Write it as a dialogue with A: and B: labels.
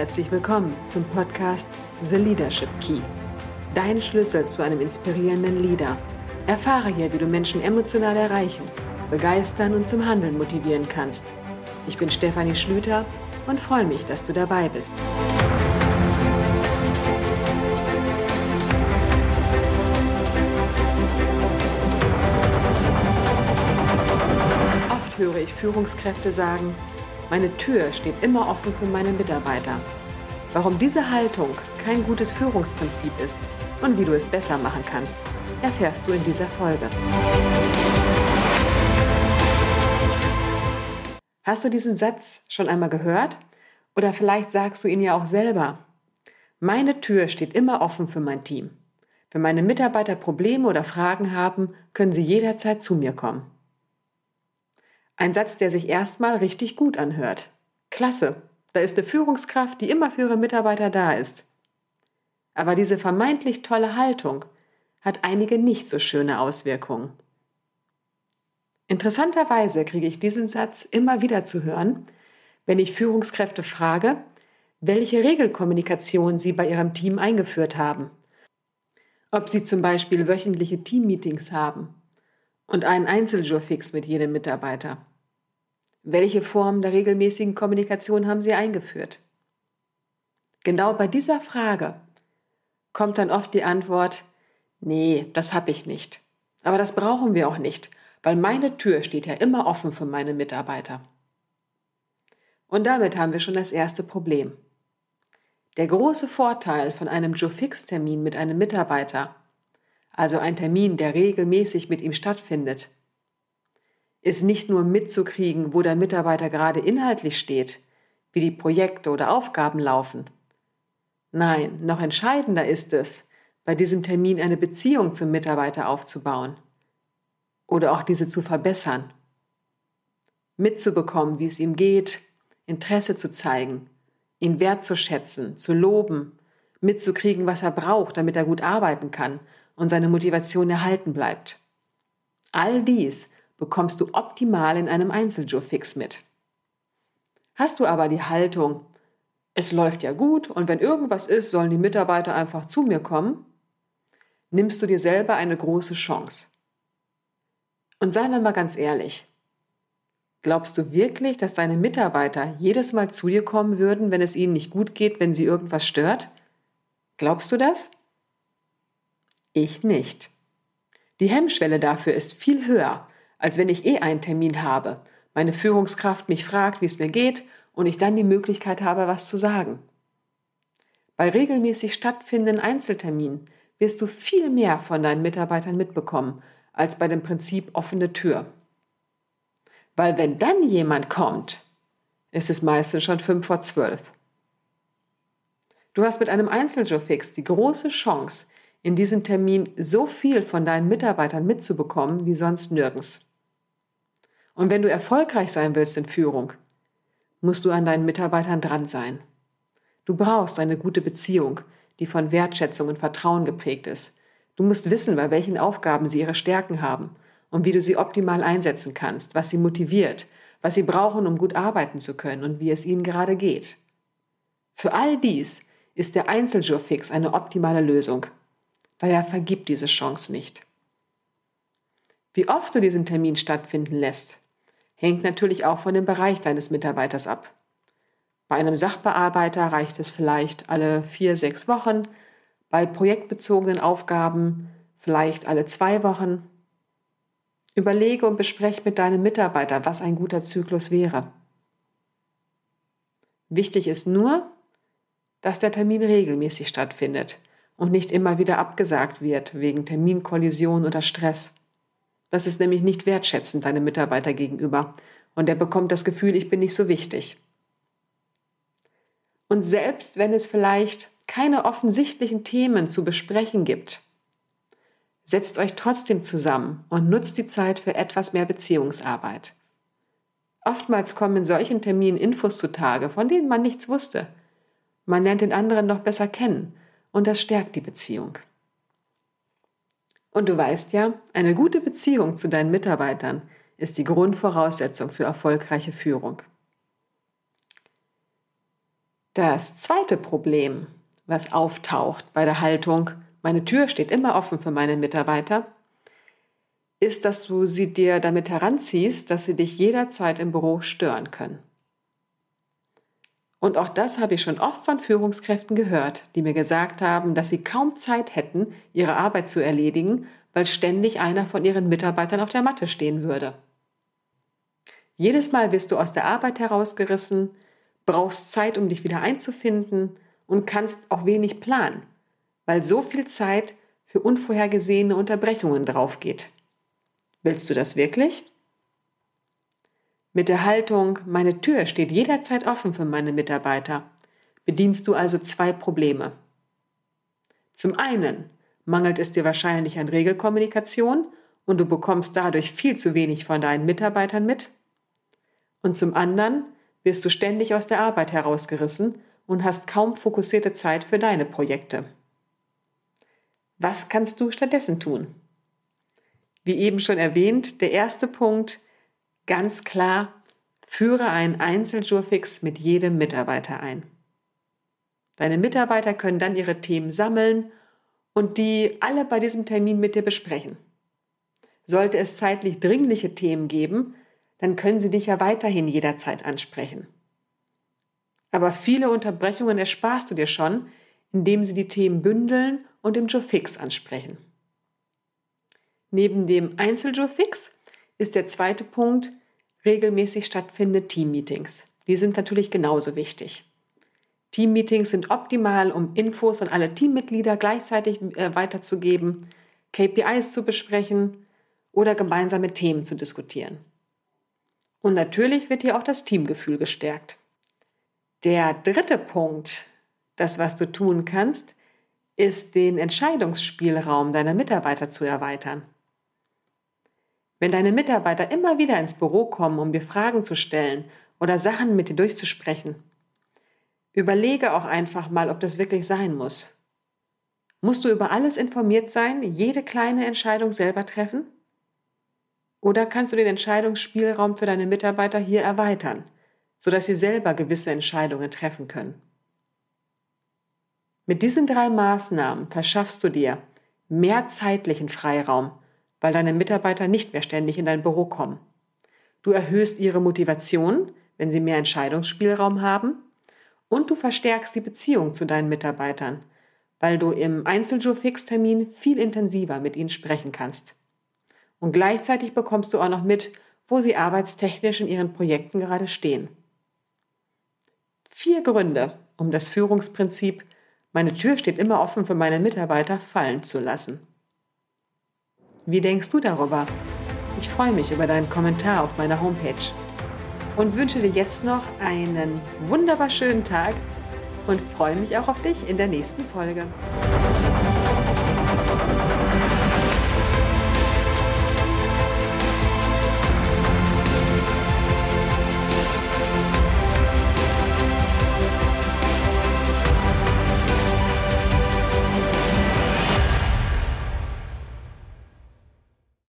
A: Herzlich willkommen zum Podcast The Leadership Key. Dein Schlüssel zu einem inspirierenden Leader. Erfahre hier, wie du Menschen emotional erreichen, begeistern und zum Handeln motivieren kannst. Ich bin Stefanie Schlüter und freue mich, dass du dabei bist. Oft höre ich Führungskräfte sagen, meine Tür steht immer offen für meine Mitarbeiter. Warum diese Haltung kein gutes Führungsprinzip ist und wie du es besser machen kannst, erfährst du in dieser Folge. Hast du diesen Satz schon einmal gehört? Oder vielleicht sagst du ihn ja auch selber. Meine Tür steht immer offen für mein Team. Wenn meine Mitarbeiter Probleme oder Fragen haben, können sie jederzeit zu mir kommen. Ein Satz, der sich erstmal richtig gut anhört. Klasse, da ist eine Führungskraft, die immer für ihre Mitarbeiter da ist. Aber diese vermeintlich tolle Haltung hat einige nicht so schöne Auswirkungen. Interessanterweise kriege ich diesen Satz immer wieder zu hören, wenn ich Führungskräfte frage, welche Regelkommunikation sie bei ihrem Team eingeführt haben. Ob sie zum Beispiel wöchentliche Teammeetings haben und einen Einzeljourfix mit jedem Mitarbeiter. Welche Form der regelmäßigen Kommunikation haben Sie eingeführt? Genau bei dieser Frage kommt dann oft die Antwort, nee, das habe ich nicht. Aber das brauchen wir auch nicht, weil meine Tür steht ja immer offen für meine Mitarbeiter. Und damit haben wir schon das erste Problem. Der große Vorteil von einem Joe-Fix-Termin mit einem Mitarbeiter, also ein Termin, der regelmäßig mit ihm stattfindet, ist nicht nur mitzukriegen, wo der Mitarbeiter gerade inhaltlich steht, wie die Projekte oder Aufgaben laufen. Nein, noch entscheidender ist es, bei diesem Termin eine Beziehung zum Mitarbeiter aufzubauen oder auch diese zu verbessern. Mitzubekommen, wie es ihm geht, Interesse zu zeigen, ihn wertzuschätzen, zu loben, mitzukriegen, was er braucht, damit er gut arbeiten kann und seine Motivation erhalten bleibt. All dies bekommst du optimal in einem Einzeljour-Fix mit. Hast du aber die Haltung, es läuft ja gut und wenn irgendwas ist, sollen die Mitarbeiter einfach zu mir kommen, nimmst du dir selber eine große Chance. Und seien wir mal ganz ehrlich, glaubst du wirklich, dass deine Mitarbeiter jedes Mal zu dir kommen würden, wenn es ihnen nicht gut geht, wenn sie irgendwas stört? Glaubst du das? Ich nicht. Die Hemmschwelle dafür ist viel höher, als wenn ich eh einen Termin habe, meine Führungskraft mich fragt, wie es mir geht und ich dann die Möglichkeit habe, was zu sagen. Bei regelmäßig stattfindenden Einzelterminen wirst du viel mehr von deinen Mitarbeitern mitbekommen als bei dem Prinzip offene Tür. Weil wenn dann jemand kommt, ist es meistens schon fünf vor zwölf. Du hast mit einem Einzeljob-Fix die große Chance, in diesem Termin so viel von deinen Mitarbeitern mitzubekommen wie sonst nirgends. Und wenn du erfolgreich sein willst in Führung, musst du an deinen Mitarbeitern dran sein. Du brauchst eine gute Beziehung, die von Wertschätzung und Vertrauen geprägt ist. Du musst wissen, bei welchen Aufgaben sie ihre Stärken haben und wie du sie optimal einsetzen kannst, was sie motiviert, was sie brauchen, um gut arbeiten zu können und wie es ihnen gerade geht. Für all dies ist der Einzeljurfix eine optimale Lösung. Daher vergib diese Chance nicht. Wie oft du diesen Termin stattfinden lässt, hängt natürlich auch von dem Bereich deines Mitarbeiters ab. Bei einem Sachbearbeiter reicht es vielleicht alle vier, sechs Wochen, bei projektbezogenen Aufgaben vielleicht alle zwei Wochen. Überlege und bespreche mit deinem Mitarbeiter, was ein guter Zyklus wäre. Wichtig ist nur, dass der Termin regelmäßig stattfindet und nicht immer wieder abgesagt wird wegen Terminkollision oder Stress. Das ist nämlich nicht wertschätzend deinem Mitarbeiter gegenüber. Und er bekommt das Gefühl, ich bin nicht so wichtig. Und selbst wenn es vielleicht keine offensichtlichen Themen zu besprechen gibt, setzt euch trotzdem zusammen und nutzt die Zeit für etwas mehr Beziehungsarbeit. Oftmals kommen in solchen Terminen Infos zutage, von denen man nichts wusste. Man lernt den anderen noch besser kennen und das stärkt die Beziehung. Und du weißt ja, eine gute Beziehung zu deinen Mitarbeitern ist die Grundvoraussetzung für erfolgreiche Führung. Das zweite Problem, was auftaucht bei der Haltung, meine Tür steht immer offen für meine Mitarbeiter, ist, dass du sie dir damit heranziehst, dass sie dich jederzeit im Büro stören können. Und auch das habe ich schon oft von Führungskräften gehört, die mir gesagt haben, dass sie kaum Zeit hätten, ihre Arbeit zu erledigen, weil ständig einer von ihren Mitarbeitern auf der Matte stehen würde. Jedes Mal wirst du aus der Arbeit herausgerissen, brauchst Zeit, um dich wieder einzufinden und kannst auch wenig planen, weil so viel Zeit für unvorhergesehene Unterbrechungen draufgeht. Willst du das wirklich? Mit der Haltung, meine Tür steht jederzeit offen für meine Mitarbeiter, bedienst du also zwei Probleme. Zum einen mangelt es dir wahrscheinlich an Regelkommunikation und du bekommst dadurch viel zu wenig von deinen Mitarbeitern mit. Und zum anderen wirst du ständig aus der Arbeit herausgerissen und hast kaum fokussierte Zeit für deine Projekte. Was kannst du stattdessen tun? Wie eben schon erwähnt, der erste Punkt, ganz klar, führe einen Einzeljurfix mit jedem Mitarbeiter ein. Deine Mitarbeiter können dann ihre Themen sammeln und die alle bei diesem Termin mit dir besprechen. Sollte es zeitlich dringliche Themen geben, dann können sie dich ja weiterhin jederzeit ansprechen. Aber viele Unterbrechungen ersparst du dir schon, indem sie die Themen bündeln und im Joe Fix ansprechen. Neben dem Einzeljoe Fix ist der zweite Punkt regelmäßig stattfindende Teammeetings. Die sind natürlich genauso wichtig. Teammeetings sind optimal, um Infos an alle Teammitglieder gleichzeitig äh, weiterzugeben, KPIs zu besprechen oder gemeinsame Themen zu diskutieren. Und natürlich wird hier auch das Teamgefühl gestärkt. Der dritte Punkt, das was du tun kannst, ist den Entscheidungsspielraum deiner Mitarbeiter zu erweitern. Wenn deine Mitarbeiter immer wieder ins Büro kommen, um dir Fragen zu stellen oder Sachen mit dir durchzusprechen, überlege auch einfach mal, ob das wirklich sein muss. Musst du über alles informiert sein, jede kleine Entscheidung selber treffen? Oder kannst du den Entscheidungsspielraum für deine Mitarbeiter hier erweitern, sodass sie selber gewisse Entscheidungen treffen können? Mit diesen drei Maßnahmen verschaffst du dir mehr zeitlichen Freiraum weil deine Mitarbeiter nicht mehr ständig in dein Büro kommen. Du erhöhst ihre Motivation, wenn sie mehr Entscheidungsspielraum haben, und du verstärkst die Beziehung zu deinen Mitarbeitern, weil du im Einzeljour-Fix-Termin viel intensiver mit ihnen sprechen kannst. Und gleichzeitig bekommst du auch noch mit, wo sie arbeitstechnisch in ihren Projekten gerade stehen. Vier Gründe, um das Führungsprinzip meine Tür steht immer offen für meine Mitarbeiter fallen zu lassen. Wie denkst du darüber? Ich freue mich über deinen Kommentar auf meiner Homepage und wünsche dir jetzt noch einen wunderbar schönen Tag und freue mich auch auf dich in der nächsten Folge.